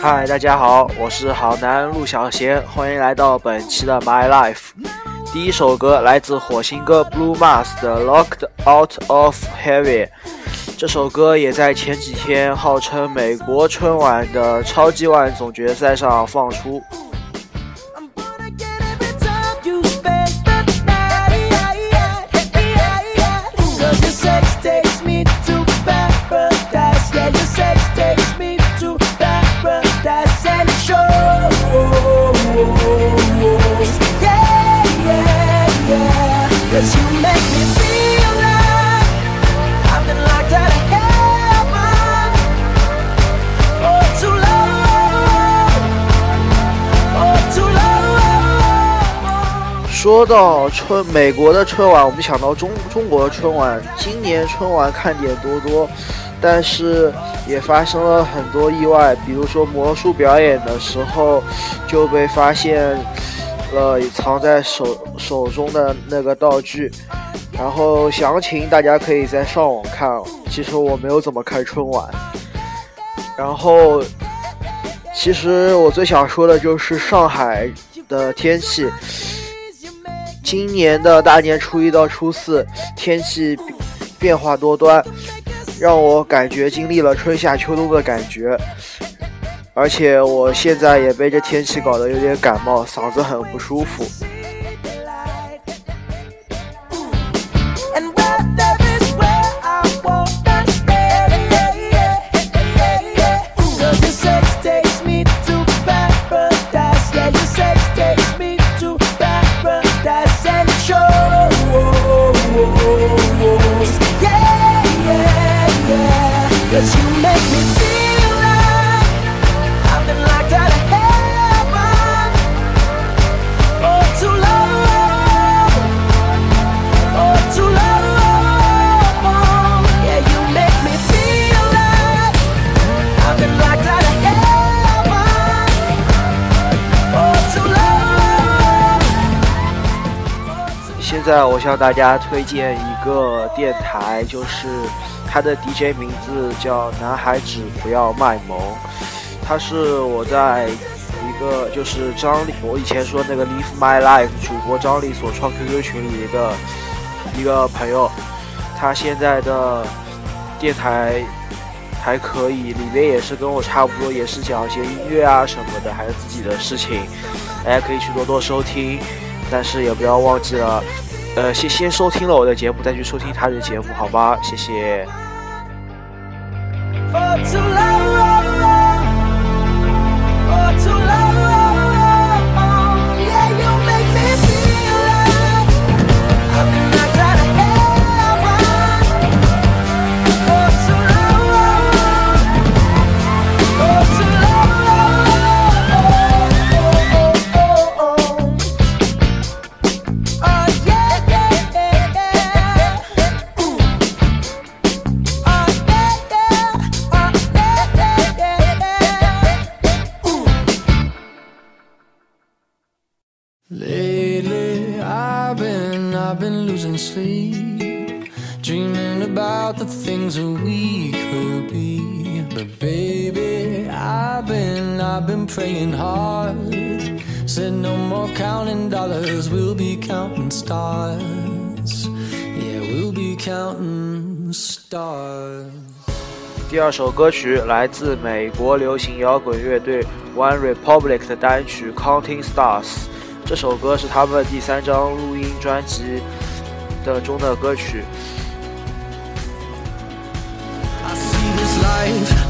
嗨，大家好，我是好男陆小贤，欢迎来到本期的 My Life。第一首歌来自火星哥 Blue Mars 的《Locked Out of Heaven》，这首歌也在前几天号称美国春晚的超级碗总决赛上放出。说到春美国的春晚，我们想到中中国的春晚。今年春晚看点多多，但是也发生了很多意外，比如说魔术表演的时候就被发现了藏在手手中的那个道具。然后详情大家可以在上网看。其实我没有怎么看春晚。然后，其实我最想说的就是上海的天气。今年的大年初一到初四，天气变化多端，让我感觉经历了春夏秋冬的感觉。而且我现在也被这天气搞得有点感冒，嗓子很不舒服。在我向大家推荐一个电台，就是它的 DJ 名字叫“男孩子不要卖萌”，他是我在一个就是张力，我以前说那个 Live My Life 主播张力所创 QQ 群里的一个朋友，他现在的电台还可以，里面也是跟我差不多，也是讲一些音乐啊什么的，还有自己的事情，大家可以去多多收听，但是也不要忘记了。呃，先先收听了我的节目，再去收听他的节目，好吧？谢谢。Baby i've been i've been praying hard. Said no more counting dollars, we'll be counting stars. Yeah, we'll be counting stars. 第二首歌曲来自美国流行摇滚乐队 One Republic 的单曲《Counting Stars》。这首歌是他们第三张录音专辑的中的歌曲。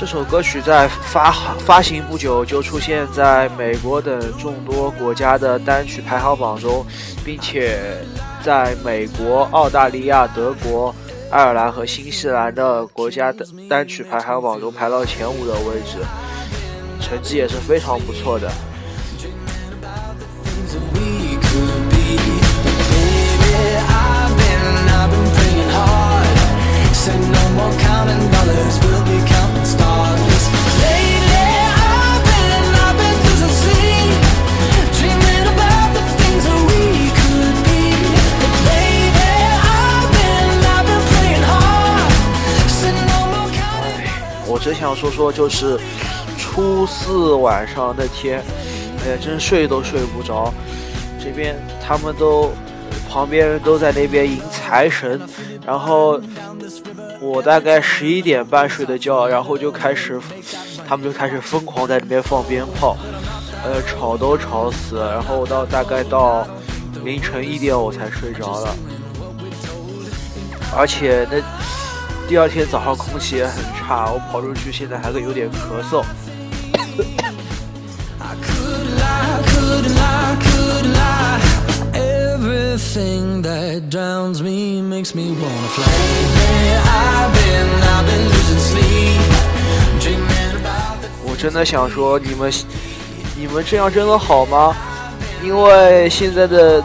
这首歌曲在发发行不久就出现在美国等众多国家的单曲排行榜中，并且在美国、澳大利亚、德国、爱尔兰和新西兰的国家的单曲排行榜中排到前五的位置，成绩也是非常不错的。我只想说说，就是初四晚上那天，哎呀，真睡都睡不着。这边他们都旁边人都在那边迎财神，然后我大概十一点半睡的觉，然后就开始，他们就开始疯狂在那边放鞭炮，呃，吵都吵死。然后到大概到凌晨一点我才睡着了，而且那第二天早上空气也很差，我跑出去现在还有点咳嗽。我真的想说，你们你们这样真的好吗？因为现在的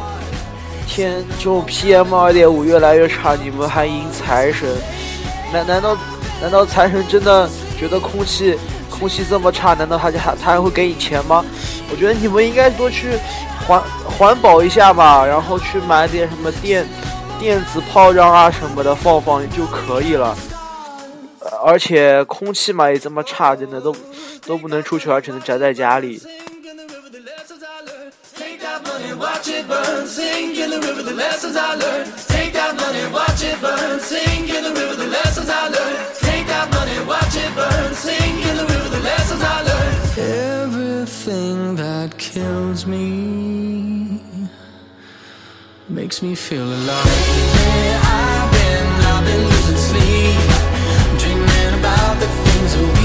天就 PM 二点五越来越差，你们还迎财神？难难道难道财神真的觉得空气空气这么差？难道他还他还会给你钱吗？我觉得你们应该多去环环保一下吧，然后去买点什么电电子炮仗啊什么的放放就可以了。而且空气嘛也这么差，真的都都不能出去，而只能宅在家里。Everything kills me makes me feel alive. I've been, I've been losing sleep, dreaming about the things that we.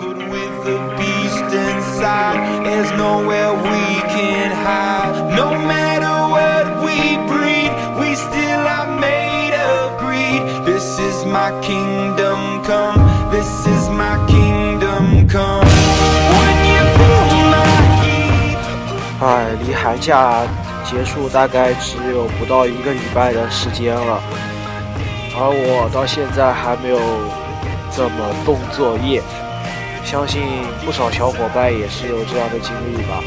But with the beast inside, there's nowhere we can hide. No matter what we breed, we still are made of greed. This is my kingdom come. This is my kingdom come. When you pull my key. 离寒假结束大概只有不到一个礼拜的时间了，而我到现在还没有怎么动作业。相信不少小伙伴也是有这样的经历吧。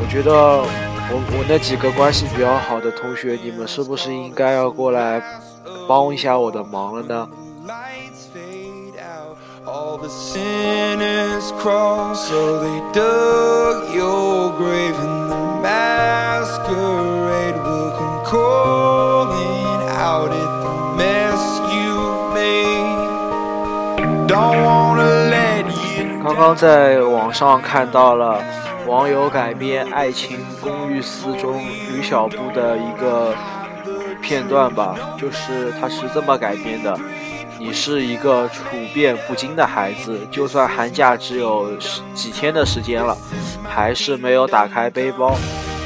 我觉得我我那几个关系比较好的同学，你们是不是应该要过来帮一下我的忙了呢？刚刚在网上看到了网友改编《爱情公寓四》中吕小布的一个片段吧，就是他是这么改编的：你是一个处变不惊的孩子，就算寒假只有几天的时间了，还是没有打开背包。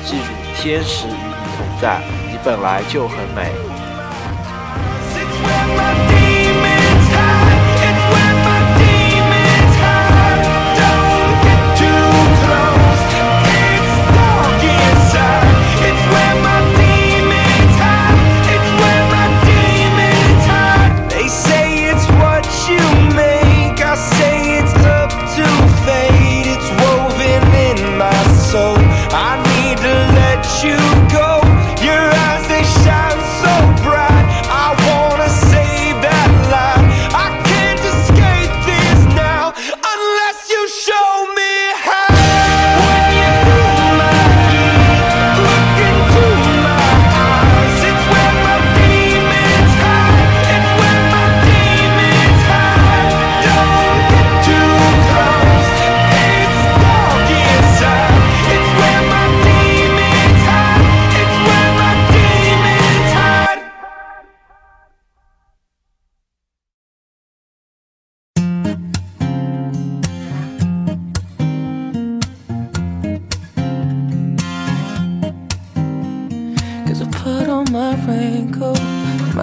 记住，天使与你同在，你本来就很美。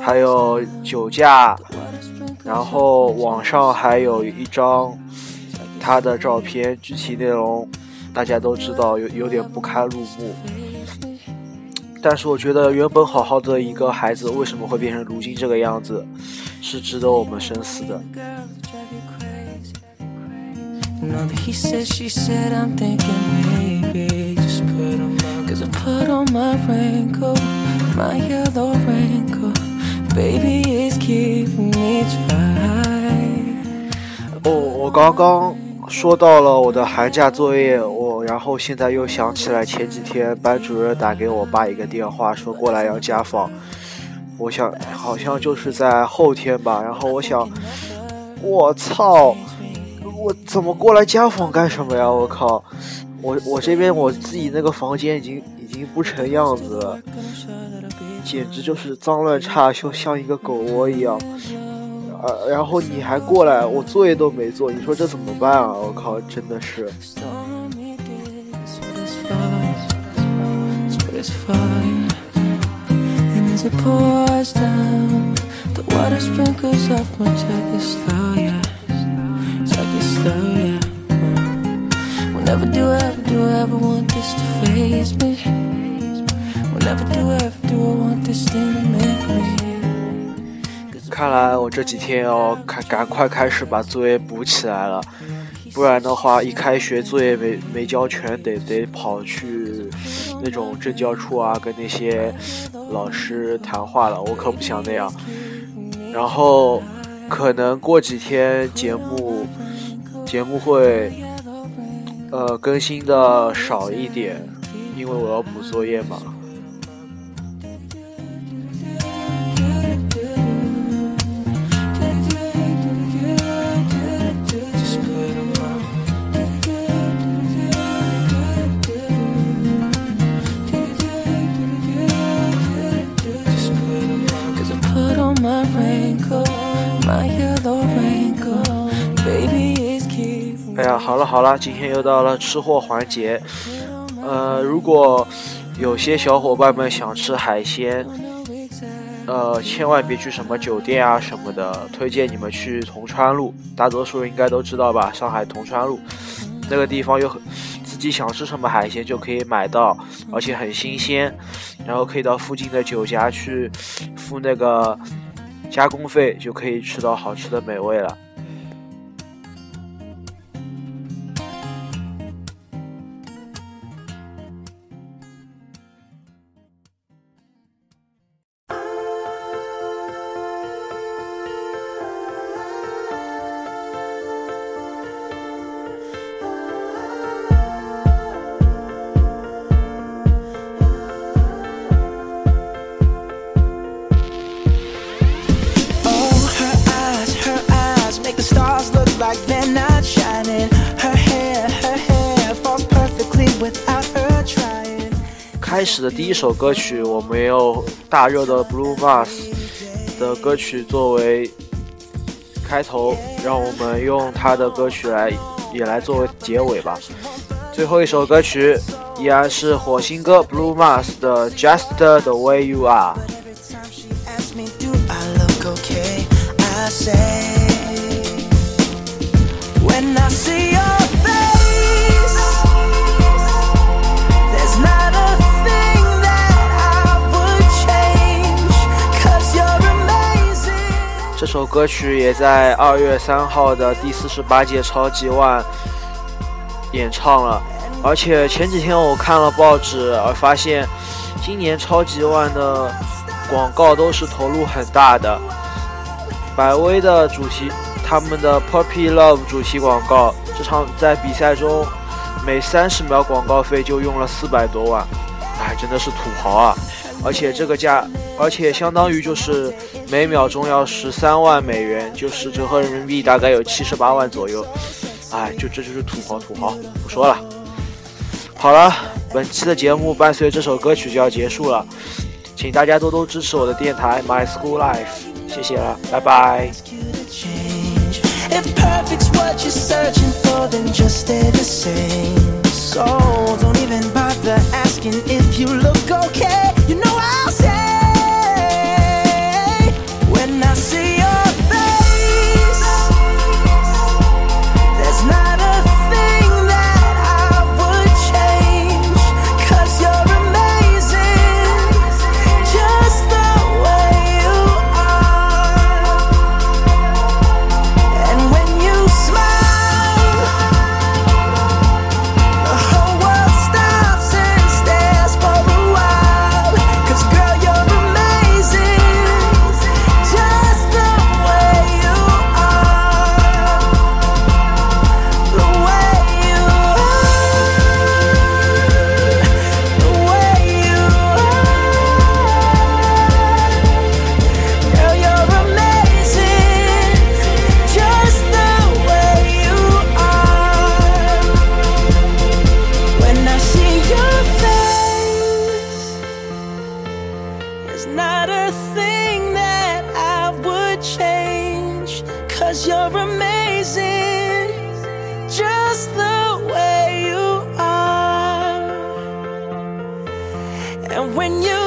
还有酒驾，然后网上还有一张他的照片，具体内容大家都知道，有有点不堪入目。但是我觉得，原本好好的一个孩子，为什么会变成如今这个样子，是值得我们深思的。Baby is keeping it。哦，我刚刚说到了我的寒假作业，我。然后现在又想起来前几天班主任打给我爸一个电话，说过来要家访。我想好像就是在后天吧。然后我想，我操，我怎么过来家访干什么呀？我靠，我我这边我自己那个房间已经已经不成样子了，简直就是脏乱差，就像一个狗窝一样。呃，然后你还过来，我作业都没做，你说这怎么办啊？我靠，真的是。看来我这几天要开赶快开始把作业补起来了，不然的话一开学作业没没交全，得得跑去那种政教处啊，跟那些老师谈话了，我可不想那样。然后可能过几天节目节目会呃更新的少一点，因为我要补作业嘛。好了好了，今天又到了吃货环节。呃，如果有些小伙伴们想吃海鲜，呃，千万别去什么酒店啊什么的，推荐你们去铜川路，大多数人应该都知道吧？上海铜川路那个地方有很自己想吃什么海鲜就可以买到，而且很新鲜，然后可以到附近的酒家去付那个加工费，就可以吃到好吃的美味了。开始的第一首歌曲，我们有大热的 Blue Mass 的歌曲作为开头，让我们用他的歌曲来也来作为结尾吧。最后一首歌曲依然是火星哥 Blue Mass 的 Just the Way You Are。这首歌曲也在二月三号的第四十八届超级碗演唱了，而且前几天我看了报纸，而发现今年超级碗的广告都是投入很大的。百威的主题，他们的 Puppy Love 主题广告，这场在比赛中每三十秒广告费就用了四百多万，哎，真的是土豪啊！而且这个价，而且相当于就是每秒钟要十三万美元，就是折合人民币大概有七十八万左右。哎，就这就是土豪土豪，不说了。好了，本期的节目伴随这首歌曲就要结束了，请大家多多支持我的电台 My School Life，谢谢了，拜拜。Cause when you